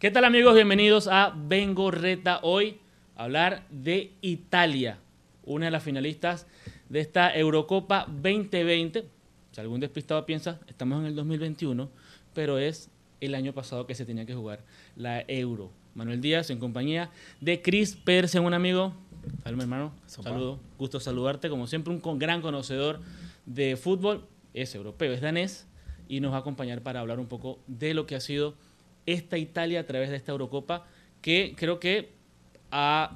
¿Qué tal amigos? Bienvenidos a Vengo Reta hoy a hablar de Italia, una de las finalistas de esta Eurocopa 2020. Si algún despistado piensa, estamos en el 2021, pero es el año pasado que se tenía que jugar la Euro. Manuel Díaz en compañía de Chris Persen, un amigo. Saludos, hermano. Saludos. Gusto saludarte. Como siempre, un gran conocedor de fútbol. Es europeo, es danés y nos va a acompañar para hablar un poco de lo que ha sido esta Italia a través de esta Eurocopa, que creo que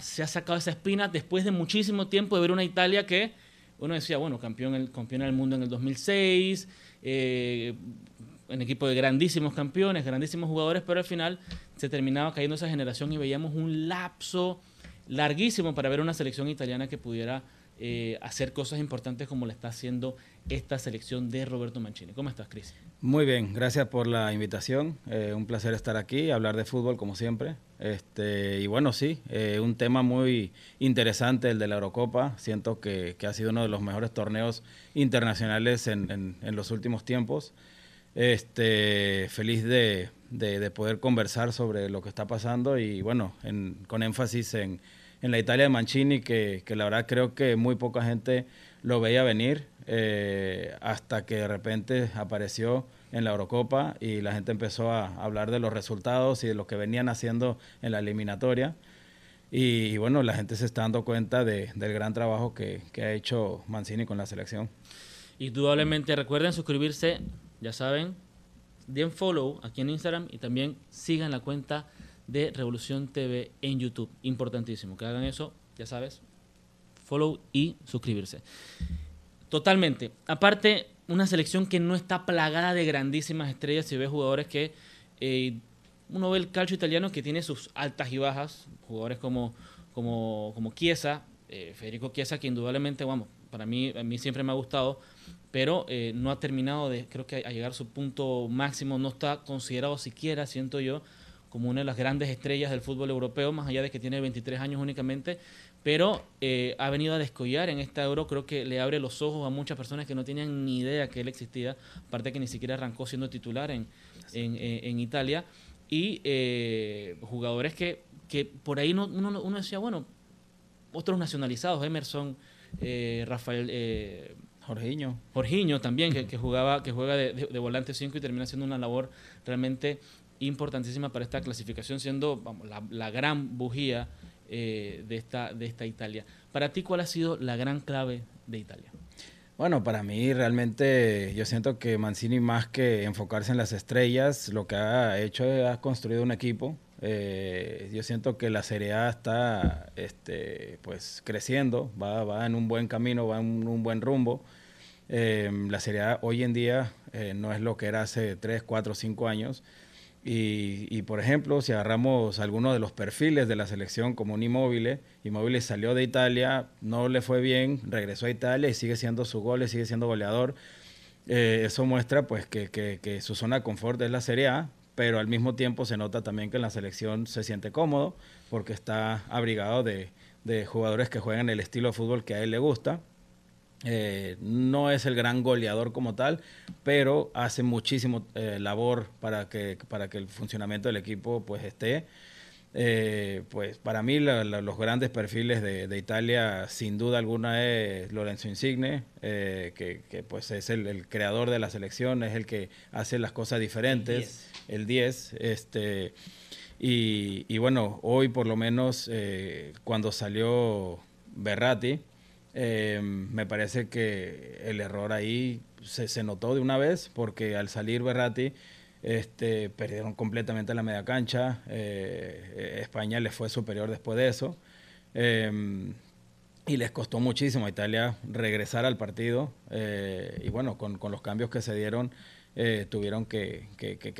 se ha sacado esa espina después de muchísimo tiempo de ver una Italia que uno decía, bueno, campeón, el, del mundo en el 2006, eh, un equipo de grandísimos campeones, grandísimos jugadores, pero al final se terminaba cayendo esa generación y veíamos un lapso larguísimo para ver una selección italiana que pudiera eh, hacer cosas importantes como la está haciendo esta selección de Roberto Mancini. ¿Cómo estás, Cris? Muy bien, gracias por la invitación. Eh, un placer estar aquí, hablar de fútbol como siempre. Este, y bueno, sí, eh, un tema muy interesante el de la Eurocopa. Siento que, ha sido uno de los mejores torneos internacionales en, los últimos tiempos. Este, feliz de, poder conversar sobre lo que está pasando y bueno, con énfasis en, la Italia de Mancini, que, que la verdad creo que muy poca gente lo veía venir eh, hasta que de repente apareció en la Eurocopa y la gente empezó a hablar de los resultados y de lo que venían haciendo en la eliminatoria. Y, bueno, la gente se está dando cuenta de, del gran trabajo que, que, ha hecho Mancini con la selección. Indudablemente, recuerden suscribirse, ya saben, den follow aquí en Instagram y también sigan la cuenta de Revolución TV en YouTube. Importantísimo que hagan eso, ya sabes, follow y suscribirse. Totalmente. Aparte, una selección que no está plagada de grandísimas estrellas. Si ve jugadores que eh, uno ve el calcio italiano que tiene sus altas y bajas. Jugadores como, como, como Chiesa, eh, Federico Chiesa, que indudablemente, vamos, para mí, a mí siempre me ha gustado, pero eh, no ha terminado de, creo que a llegar a su punto máximo. No está considerado siquiera, siento yo, como una de las grandes estrellas del fútbol europeo, más allá de que tiene 23 años únicamente pero eh, ha venido a descollar en esta euro, creo que le abre los ojos a muchas personas que no tenían ni idea que él existía, aparte que ni siquiera arrancó siendo titular en, en, Italia, y eh, jugadores que, que por ahí uno, uno, decía, bueno, otros nacionalizados, Emerson, eh, Rafael... Jorginho. Jorginho también, que, jugaba, que juega de, volante 5 y termina haciendo una labor realmente importantísima para esta clasificación, siendo la, gran bujía eh, de, esta, de esta Italia. Para ti, ¿cuál ha sido la gran clave de Italia? Bueno, para mí realmente yo siento que Mancini más que enfocarse en las estrellas, lo que ha hecho es ha construido un equipo. Eh, yo siento que la Serie A está este, pues, creciendo, va, va en un buen camino, va en un buen rumbo. Eh, la Serie A hoy en día no es lo que era hace 3, 4, 5 años. Y, por ejemplo, si agarramos algunos de los perfiles de la selección como un Inmóvil, Inmóvil salió de Italia, no le fue bien, regresó a Italia y sigue siendo su gol, sigue siendo goleador. Eh, eso muestra pues que, que, su zona de confort es la Serie A, pero al mismo tiempo se nota también que en la selección se siente cómodo porque está abrigado de, de jugadores que juegan el estilo de fútbol que a él le gusta eh, no es el gran goleador como tal, pero hace muchísimo eh, labor para que, para que el funcionamiento del equipo pues esté. Eh, pues para mí los grandes perfiles de, Italia sin duda alguna es Lorenzo Insigne, que, pues es el, creador de la selección, es el que hace las cosas diferentes, el 10. este, y, y, bueno, hoy por lo menos cuando salió Berratti, eh, me parece que el error ahí se, notó de una vez porque al salir Berratti este, perdieron completamente la media cancha. Eh, España les fue superior después de eso. Em, y les costó muchísimo a Italia regresar al partido. Eh, y bueno, con, los cambios que se dieron, tuvieron que,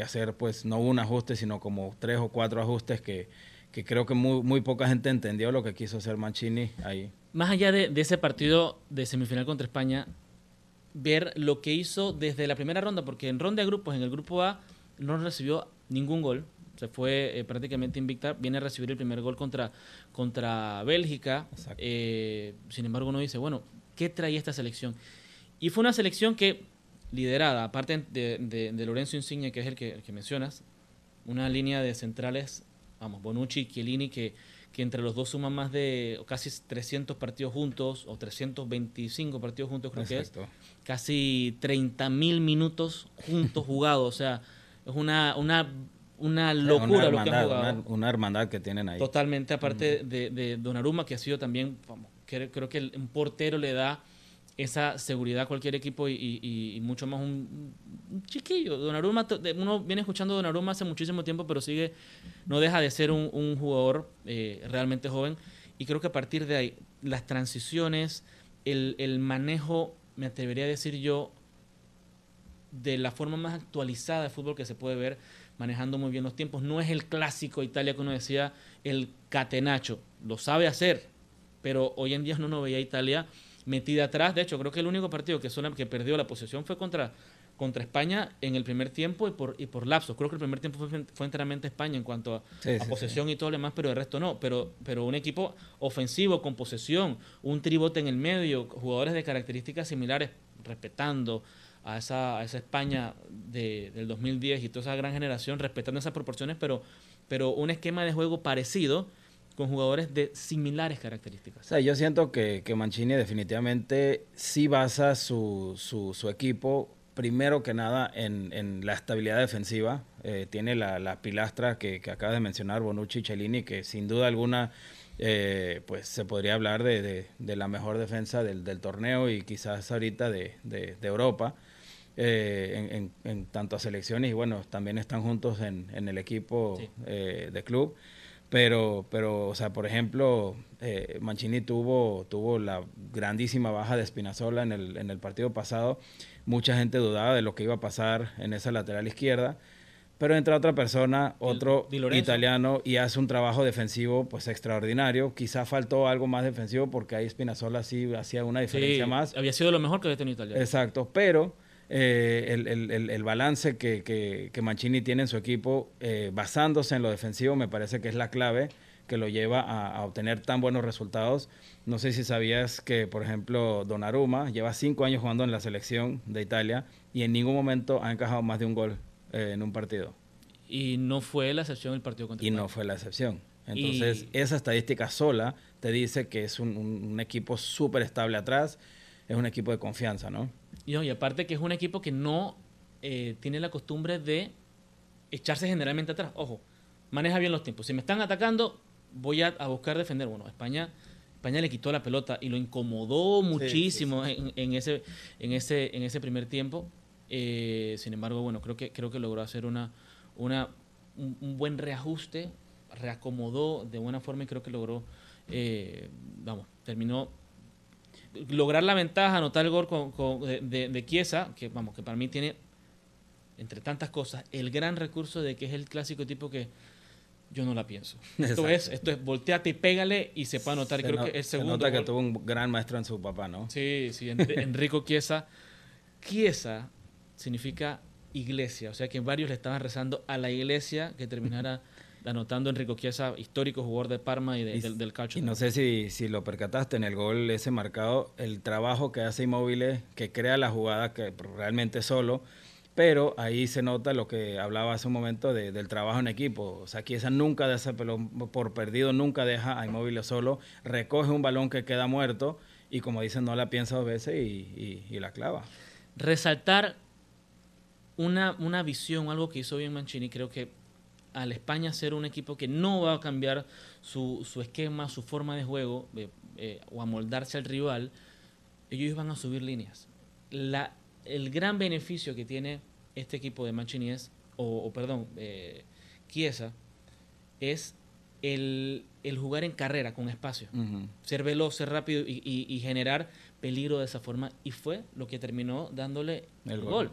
hacer, pues, no un ajuste, sino como tres o cuatro ajustes que, creo que muy, muy poca gente entendió lo que quiso hacer Mancini ahí más allá de, ese partido de semifinal contra España, ver lo que hizo desde la primera ronda, porque en ronda de grupos, en el grupo A, no recibió ningún gol, se fue eh, prácticamente invicta, viene a recibir el primer gol contra, contra Bélgica, eh, sin embargo uno dice, bueno, ¿qué traía esta selección? Y fue una selección que, liderada, aparte de, Lorenzo Insigne, que es el que, el que mencionas, una línea de centrales, vamos, Bonucci y Chiellini, que, que entre los dos suman más de casi 300 partidos juntos, o 325 partidos juntos creo que es, casi 30 mil minutos juntos jugados, o sea, es una, una, una locura lo que han jugado. Una, hermandad que tienen ahí. Totalmente, aparte de, de Donnarumma, que ha sido también, vamos, creo que un portero le da esa seguridad cualquier equipo y, mucho más un, chiquillo. Donnarumma, uno viene escuchando Donnarumma hace muchísimo tiempo, pero sigue, no deja de ser un, jugador eh, realmente joven. Y creo que a partir de ahí, las transiciones, el, manejo, me atrevería a decir yo, de la forma más actualizada de fútbol que se puede ver, manejando muy bien los tiempos. No es el clásico Italia que uno decía, el catenacho. Lo sabe hacer, pero hoy en día no, no veía a Italia metida atrás. De hecho, creo que el único partido que, que perdió la posesión fue contra, contra España en el primer tiempo y por, y por lapsos. Creo que el primer tiempo fue, enteramente España en cuanto a, posesión y todo lo demás, pero el resto no. Pero, pero un equipo ofensivo con posesión, un tribote en el medio, jugadores de características similares, respetando a esa, a esa España de, del 2010 y toda esa gran generación, respetando esas proporciones, pero, pero un esquema de juego parecido con jugadores de similares características. O sea, yo siento que, que Mancini definitivamente sí basa su, su, equipo primero que nada en, en la estabilidad defensiva. Eh, tiene la, la pilastra que, que acaba de mencionar Bonucci y Cellini, que sin duda alguna eh, pues se podría hablar de, de, la mejor defensa del, del, torneo y quizás ahorita de, de Europa. Eh, en, en, tanto a selecciones y bueno, también están juntos en, en el equipo de club. Pero, pero, o sea, por ejemplo, eh, Mancini tuvo, tuvo la grandísima baja de Espinazola en el, en el partido pasado. Mucha gente dudaba de lo que iba a pasar en esa lateral izquierda. Pero entra otra persona, otro italiano, y hace un trabajo defensivo pues extraordinario. Quizá faltó algo más defensivo porque ahí Spinazzola sí hacía una diferencia más. Había sido lo mejor que había tenido Italia. Exacto, pero eh, el, el, el, balance que, que, que, Mancini tiene en su equipo, eh, basándose en lo defensivo, me parece que es la clave que lo lleva a, obtener tan buenos resultados. No sé si sabías que, por ejemplo, Donnarumma lleva cinco años jugando en la selección de Italia y en ningún momento ha encajado más de un gol eh, en un partido. Y no fue la excepción el partido contra Y no fue la excepción. Entonces, esa estadística sola te dice que es un, un, un equipo súper estable atrás, es un equipo de confianza, ¿no? Y, y aparte que es un equipo que no eh, tiene la costumbre de echarse generalmente atrás. Ojo, maneja bien los tiempos. Si me están atacando, voy a, buscar defender. Bueno, España, España le quitó la pelota y lo incomodó muchísimo En, ese, en, ese, en ese primer tiempo. Eh, sin embargo, bueno, creo que, creo que logró hacer una, una, un, buen reajuste, reacomodó de buena forma y creo que logró, eh, vamos, terminó lograr la ventaja, anotar el gol con, de, de, Chiesa, que vamos, que para mí tiene, entre tantas cosas, el gran recurso de que es el clásico tipo que yo no la pienso. Esto es, esto es volteate y pégale y se puede anotar. creo que el segundo. Se nota que tuvo un gran maestro en su papá, ¿no? Sí, sí, Enrico Chiesa. Chiesa significa iglesia, o sea que varios le estaban rezando a la iglesia que terminara anotando Enrico Chiesa, histórico jugador de Parma y, del, calcio. Y no sé si, si, lo percataste en el gol ese marcado, el trabajo que hace Inmóvil, que crea la jugada que realmente solo, pero ahí se nota lo que hablaba hace un momento del trabajo en equipo. O sea, Chiesa nunca deja por perdido, nunca deja a Inmóvil solo, recoge un balón que queda muerto y como dicen, no la piensa dos veces y, y la clava. Resaltar una, una visión, algo que hizo bien Mancini, creo que al España ser un equipo que no va a cambiar su, su esquema, su forma de juego eh, eh, o a moldarse al rival, ellos van a subir líneas. La, el gran beneficio que tiene este equipo de Mancini es, o, perdón, eh, Chiesa, es el, el, jugar en carrera con espacio, ser veloz, ser rápido y, y, generar peligro de esa forma. Y fue lo que terminó dándole el, gol,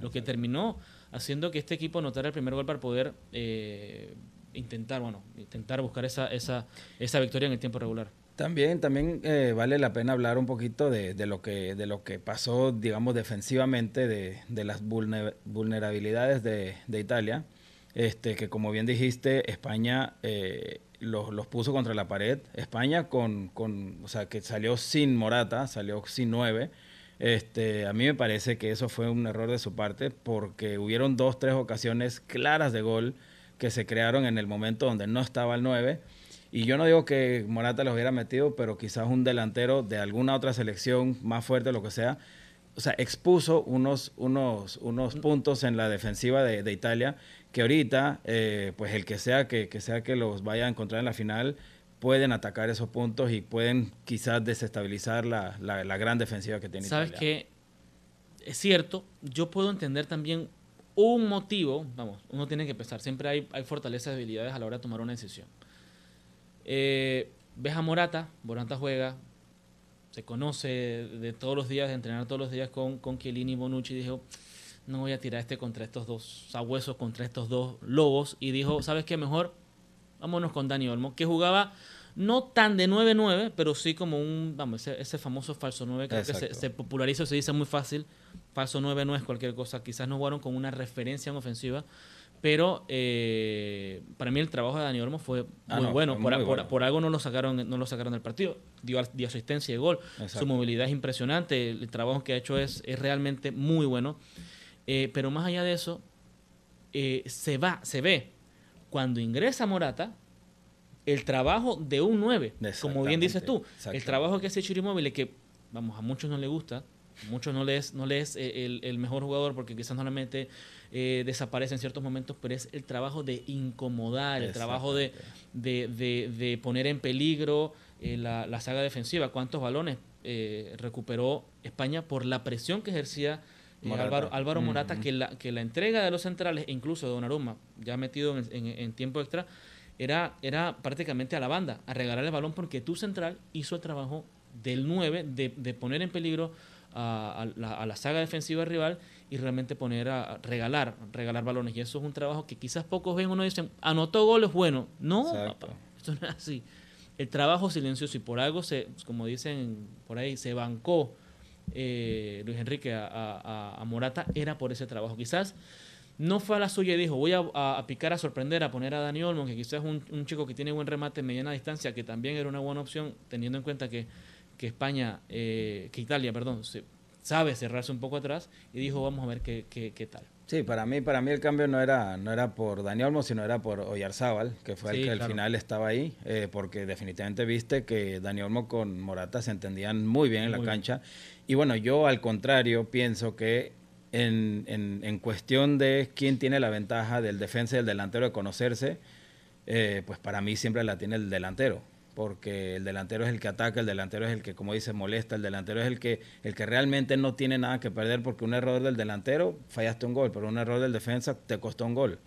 lo que terminó haciendo que este equipo anotara el primer gol para poder eh, intentar, bueno, intentar buscar esa, esa, esa victoria en el tiempo regular. También, también eh, vale la pena hablar un poquito de, de, lo que, de lo que pasó, digamos, defensivamente, de, de las vulnerabilidades de, de, Italia. Este, que como bien dijiste, España eh, los, los, puso contra la pared. España con, con, o sea, que salió sin Morata, salió sin nueve. Este, a mí me parece que eso fue un error de su parte porque hubieron dos, tres ocasiones claras de gol que se crearon en el momento donde no estaba el 9. Y yo no digo que Morata los hubiera metido, pero quizás un delantero de alguna otra selección más fuerte, lo que sea, o sea, expuso unos, unos, unos puntos en la defensiva de, de Italia que ahorita, eh, pues el que sea que, que, sea que los vaya a encontrar en la final, pueden atacar esos puntos y pueden quizás desestabilizar la, la, la gran defensiva que tiene ¿Sabes Italia. ¿Sabes que Es cierto, yo puedo entender también un motivo, vamos, uno tiene que pensar, siempre hay, hay fortalezas y debilidades a la hora de tomar una decisión. Eh, ves a Morata, Morata juega, se conoce de todos los días, de entrenar todos los días con, con Chiellini y Bonucci, dijo, no voy a tirar este contra estos dos sabuesos, contra estos dos lobos, y dijo, ¿sabes qué? Mejor vámonos con Dani Olmo, que jugaba no tan de 9-9, pero sí como un, vamos, ese, ese famoso falso 9, creo Exacto. que se, se populariza, se dice muy fácil, falso 9 no es cualquier cosa, quizás no jugaron con una referencia en ofensiva, pero eh, para mí el trabajo de Dani Olmo fue Ah, muy no, bueno. fue Por, muy por- bueno. por algo no lo sacaron, no lo sacaron del partido. Dio, dio asistencia y gol. Exacto. Su movilidad es impresionante. El trabajo que ha hecho es, es realmente muy bueno. Eh, pero más allá de eso, eh, se va, se ve cuando ingresa Morata el trabajo de un 9, como bien dices tú. El trabajo que hace Chirimóvil, que vamos, a muchos no le gusta, a muchos no le es, no le es eh, el, el mejor jugador porque quizás no le mete eh, desaparece en ciertos momentos, pero es el trabajo de incomodar, el trabajo de, de, de, de poner en peligro eh, la, la, saga defensiva. ¿Cuántos balones eh, recuperó España por la presión que ejercía Morata. Álvaro, Álvaro Morata? Mm que, la, que la entrega de los centrales, e incluso de Donnarumma, ya metido en, en, en tiempo extra, era, era prácticamente a la banda, a regalar el balón porque tu central hizo el trabajo del 9 de, de poner en peligro a, a, la, a, la, saga defensiva rival y realmente poner a, a, regalar, regalar balones. Y eso es un trabajo que quizás pocos ven, uno dice, anotó goles, bueno. No, papá, esto no es así. El trabajo silencioso y por algo, se, como dicen por ahí, se bancó eh, Luis Enrique a, Morata, era por ese trabajo. Quizás no fue a la suya y dijo, voy a, picar, a sorprender, a poner a Dani Olmo, que quizás es un, chico que tiene buen remate en mediana distancia, que también era una buena opción, teniendo en cuenta que, España, eh, que Italia, perdón, se, sabe cerrarse un poco atrás y dijo, vamos a ver qué, qué, tal. Sí, para mí, para mí el cambio no era, no era por Dani Olmo, sino era por Oyarzábal, que fue Sí, el que claro. al final estaba ahí, eh, porque definitivamente viste que Dani Olmo con Morata se entendían muy bien en la bien. cancha. Y bueno, yo al contrario pienso que en, en, en cuestión de quién tiene la ventaja del defensa y del delantero de conocerse, eh, pues para mí siempre la tiene el delantero porque el delantero es el que ataca, el delantero es el que, como dice, molesta, el delantero es el que, el que realmente no tiene nada que perder, porque un error del delantero fallaste un gol, pero un error del defensa te costó un gol.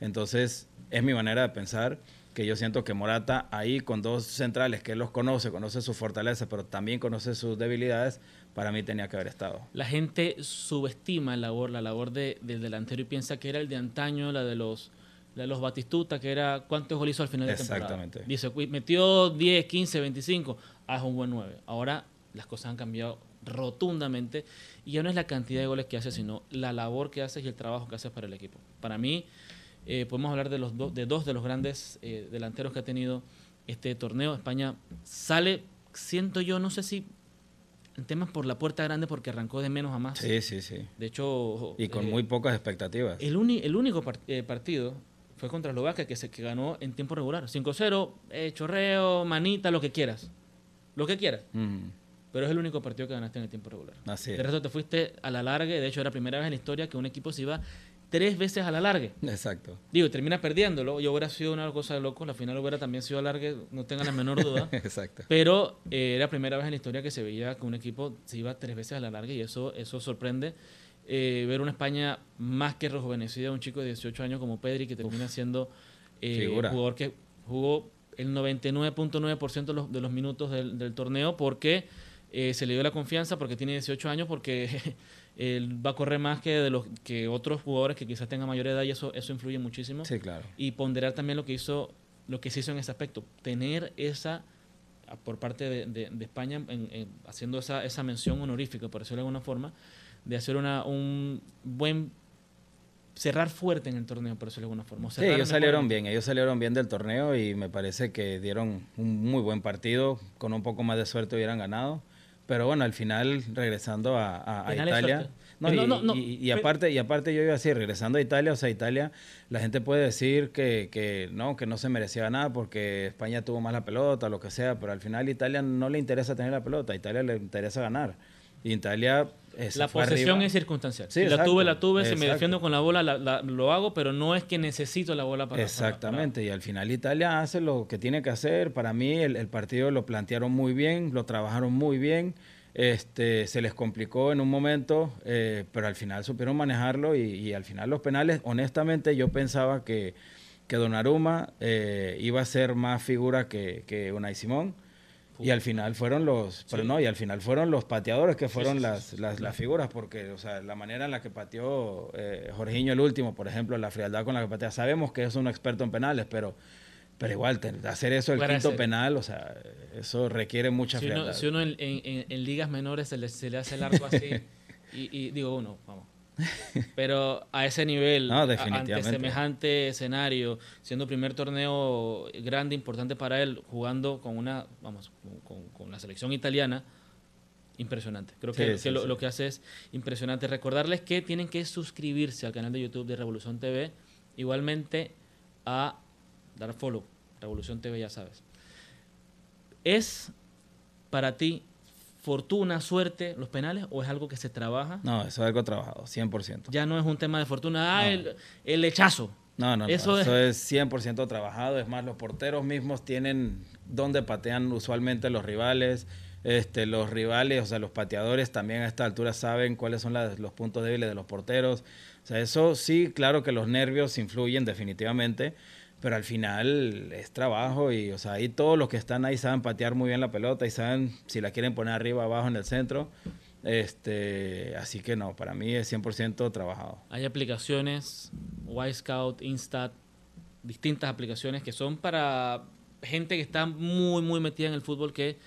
Entonces, es mi manera de pensar que yo siento que Morata ahí con dos centrales que él los conoce, conoce sus fortalezas, pero también conoce sus debilidades, para mí tenía que haber estado. La gente subestima la labor, la labor de, del delantero y piensa que era el de antaño, la de los de los Batistuta, que era cuántos goles hizo al final de temporada. Exactamente. Dice, metió 10, 15, 25, haz un buen 9. Ahora las cosas han cambiado rotundamente y ya no es la cantidad de goles que hace, sino la labor que haces y el trabajo que haces para el equipo. Para mí, eh, podemos hablar de, los do, de dos de los grandes eh, delanteros que ha tenido este torneo. España sale, siento yo, no sé si en temas por la puerta grande porque arrancó de menos a más. Sí, sí, sí. De hecho... Y con eh, muy pocas expectativas. El, uni, el único part, eh, partido fue contra Eslovaquia que, se, que ganó en tiempo regular. 5-0, eh, chorreo, manita, lo que quieras. Lo que quieras. Mm. Pero es el único partido que ganaste en el tiempo regular. Así es. De resto te fuiste a la larga. De hecho, era la primera vez en la historia que un equipo se iba tres veces a la larga. Exacto. Digo, termina perdiéndolo. Yo hubiera sido una cosa de locos. La final hubiera también sido a larga, no tengan la menor duda. Exacto. Pero eh, era la primera vez en la historia que se veía que un equipo se iba tres veces a la larga y eso, eso sorprende. Eh, ver una España más que rejuvenecida, un chico de 18 años como Pedri que termina Uf. siendo eh, jugador que jugó el 99.9% de los, de los minutos del, del torneo porque eh, se le dio la confianza, porque tiene 18 años, porque él va a correr más que, de los, que otros jugadores que quizás tengan mayor edad y eso, eso influye muchísimo. Sí, claro. Y ponderar también lo que hizo lo que se hizo en ese aspecto, tener esa por parte de, de, de España en, en, haciendo esa, esa mención honorífica, por decirlo de alguna forma, de hacer una, un buen cerrar fuerte en el torneo, por decirlo de alguna forma. Sí, ellos salieron bien, ellos salieron bien del torneo y me parece que dieron un muy buen partido, con un poco más de suerte hubieran ganado. Pero bueno, al final, regresando a, a, a Italia, y, aparte, y aparte yo iba así, regresando a Italia, o sea, Italia, la gente puede decir que, que, no, que no se merecía nada porque España tuvo más la pelota, lo que sea, pero al final a Italia no le interesa tener la pelota, a Italia le interesa ganar. Y La posesión es circunstancial. si la tuve, la tuve, si me defiendo con la bola, lo hago, pero no es que necesito la bola para... Exactamente, y al final Italia hace lo que tiene que hacer. Para mí el, el, partido lo plantearon muy bien, lo trabajaron muy bien. Este, se les complicó en un momento, eh, pero al final supieron manejarlo y, al final los penales, honestamente yo pensaba que, que Donnarumma eh, iba a ser más figura que, que Unai Simón. Y al final fueron los, pero no, y al final fueron los pateadores que fueron las, las, las, figuras, porque, o sea, la manera en la que pateó eh, Jorginho el último, por ejemplo, la frialdad con la que patea, sabemos que es un experto en penales, pero pero igual, hacer eso el quinto penal, o sea, eso requiere mucha si frialdad. si uno en, en, ligas menores se le, se le hace el arco así, y, digo uno, vamos. Pero a ese nivel, ante semejante escenario, siendo primer torneo grande, importante para él, jugando con una, vamos, con, con la selección italiana, impresionante. Creo que, lo, lo, que hace es impresionante. Recordarles que tienen que suscribirse al canal de YouTube de Revolución TV, igualmente a dar follow, Revolución TV, ya sabes. ¿Es para ti fortuna, suerte, los penales o es algo que se trabaja? No, eso es algo trabajado, 100%. Ya no es un tema de fortuna, ah, el, el, hechazo. No, no, eso, es... eso es 100% trabajado. Es más, los porteros mismos tienen donde patean usualmente los rivales. Este, los rivales, o sea, los pateadores también a esta altura saben cuáles son los puntos débiles de los porteros. O sea, eso sí, claro que los nervios influyen definitivamente, pero al final es trabajo y, o sea, ahí todos los que están ahí saben patear muy bien la pelota y saben si la quieren poner arriba, abajo, en el centro. Este, así que no, para mí es 100% trabajado. Hay aplicaciones, Y-Scout, Instat, distintas aplicaciones que son para gente que está muy, muy metida en el fútbol que,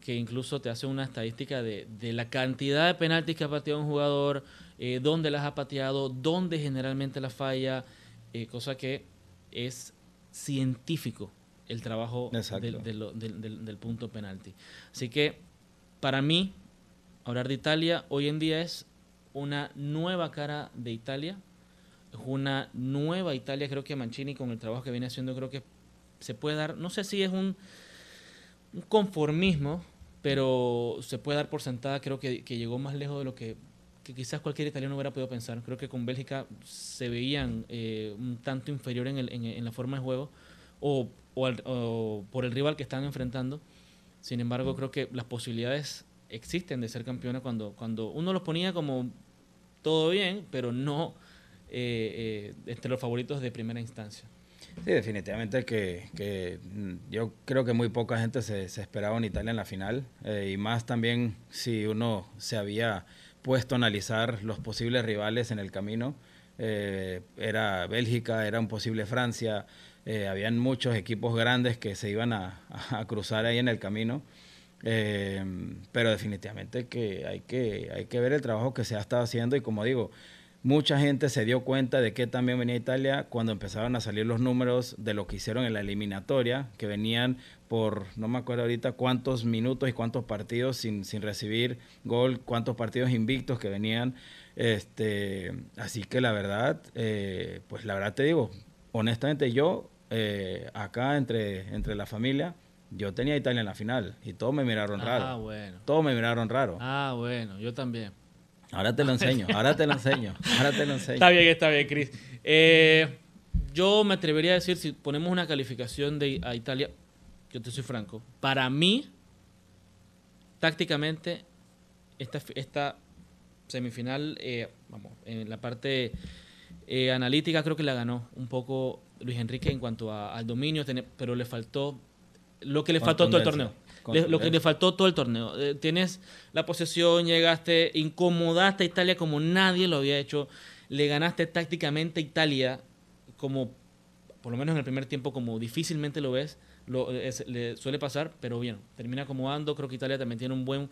que incluso te hace una estadística de, de la cantidad de penaltis que ha pateado un jugador, eh, dónde las ha pateado, dónde generalmente la falla, eh, cosa que es científico el trabajo del, del, punto penalti. Así que para mí, hablar de Italia hoy en día es una nueva cara de Italia, es una nueva Italia, creo que Mancini con el trabajo que viene haciendo creo que se puede dar, no sé si es un, conformismo, pero se puede dar por sentada, creo que, que, llegó más lejos de lo que, quizás cualquier italiano hubiera podido pensar. Creo que con Bélgica se veían eh, un tanto inferior en, el, en, la forma de juego, o, por el rival que están enfrentando. Sin embargo, creo que las posibilidades existen de ser campeones cuando, cuando uno los ponía como todo bien, pero no eh, eh, entre los favoritos de primera instancia. Sí, definitivamente que, que, yo creo que muy poca gente se, se esperaba en Italia en la final eh, y más también si uno se había puesto a analizar los posibles rivales en el camino. era Bélgica, era un posible Francia, eh, habían muchos equipos grandes que se iban a, cruzar ahí en el camino. Eh, pero definitivamente que hay, que hay que ver el trabajo que se ha estado haciendo y como digo, mucha gente se dio cuenta de que también venía Italia cuando empezaron a salir los números de lo que hicieron en la eliminatoria, que venían por, no me acuerdo ahorita cuántos minutos y cuántos partidos sin, sin recibir gol, cuántos partidos invictos que venían. Este, así que la verdad, eh, pues la verdad te digo, honestamente yo eh, acá entre, entre la familia, yo tenía a Italia en la final y todos me miraron raro. Ah, bueno. Todos me miraron raro. Ah, bueno, yo también. Ahora te lo enseño, ahora te lo enseño, ahora te lo enseño. Está bien, está bien, Cris. Eh, yo me atrevería a decir, si ponemos una calificación de a Italia, yo te soy franco, para mí, tácticamente, esta, esta semifinal, eh, vamos, en la parte analítica creo que la ganó un poco Luis Enrique en cuanto al dominio, pero le faltó lo que le faltó todo el torneo. Lo que le faltó todo el torneo. Eh, tienes la posesión, llegaste, incomodaste a Italia como nadie lo había hecho. Le ganaste tácticamente a Italia como, por lo menos en el primer tiempo, como difícilmente lo ves. Lo, le suele pasar, pero bien, termina acomodando. Creo que Italia también tiene un buen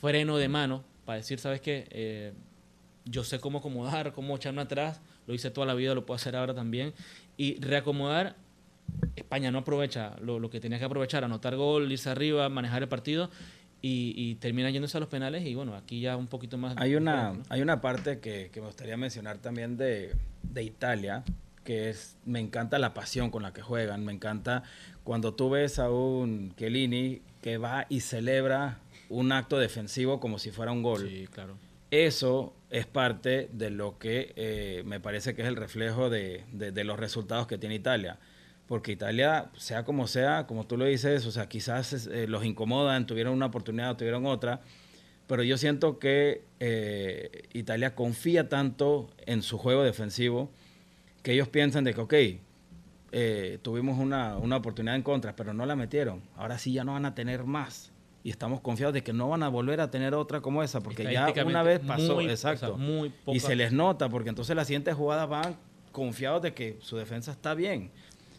freno de mano para decir, ¿sabes qué? Eh, yo sé cómo acomodar, cómo echarme atrás. Lo hice toda la vida, lo puedo hacer ahora también y reacomodar. España no aprovecha lo, que tenía que aprovechar, anotar gol, irse arriba, manejar el partido. y, termina yéndose a los penales y bueno, aquí ya un poquito más... Hay una, hay una parte que, me gustaría mencionar también de, de Italia, que es, me encanta la pasión con la que juegan, me encanta cuando tú ves a un Chiellini que va y celebra un acto defensivo como si fuera un gol. Sí, claro. Eso es parte de lo que eh, me parece que es el reflejo de, los resultados que tiene Italia. Porque Italia, sea como sea, como tú lo dices, o sea, quizás eh, los incomodan, tuvieron una oportunidad o tuvieron otra, pero yo siento que eh, Italia confía tanto en su juego defensivo que ellos piensan de que, ok, tuvimos una, una oportunidad en contra, pero no la metieron, ahora sí ya no van a tener más y estamos confiados de que no van a volver a tener otra como esa, porque ya una vez pasó, exacto. y se les nota, porque entonces las siguientes jugadas van confiados de que su defensa está bien.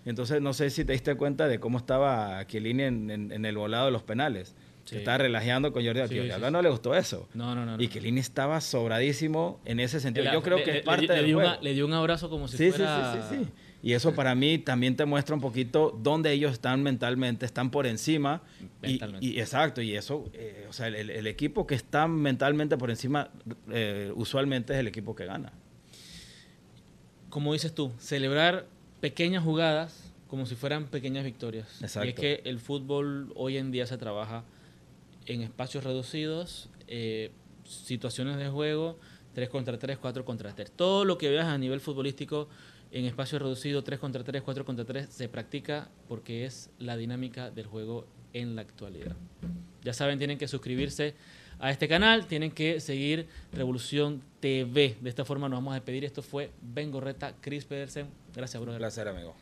Entonces, no sé si te diste cuenta de cómo estaba Chiellini en, en, el volado de los penales. Se estaba relajeando con Jordi sí, A no le gustó eso. No, no, no. Y Chiellini estaba sobradísimo en ese sentido. Yo creo que es parte le, dio le dio un abrazo como si fuera... Sí, sí, sí, sí. Y eso para mí también te muestra un poquito dónde ellos están mentalmente, están por encima. Y, exacto, y eso, eh, o sea, el, equipo que está mentalmente por encima eh, usualmente es el equipo que gana. Como dices tú, celebrar pequeñas jugadas como si fueran pequeñas victorias. Exacto. Y es que el fútbol hoy en día se trabaja en espacios reducidos, eh, situaciones de juego, 3 contra 3, 4 contra 3. Todo lo que veas a nivel futbolístico en espacio reducido 3 contra 3, 4 contra 3 se practica porque es la dinámica del juego en la actualidad. Ya saben, tienen que suscribirse a este canal, tienen que seguir Revolución TV. De esta forma nos vamos a despedir. Esto fue Ben Gorreta, Chris Pedersen. Gracias, brother. Un placer, amigo.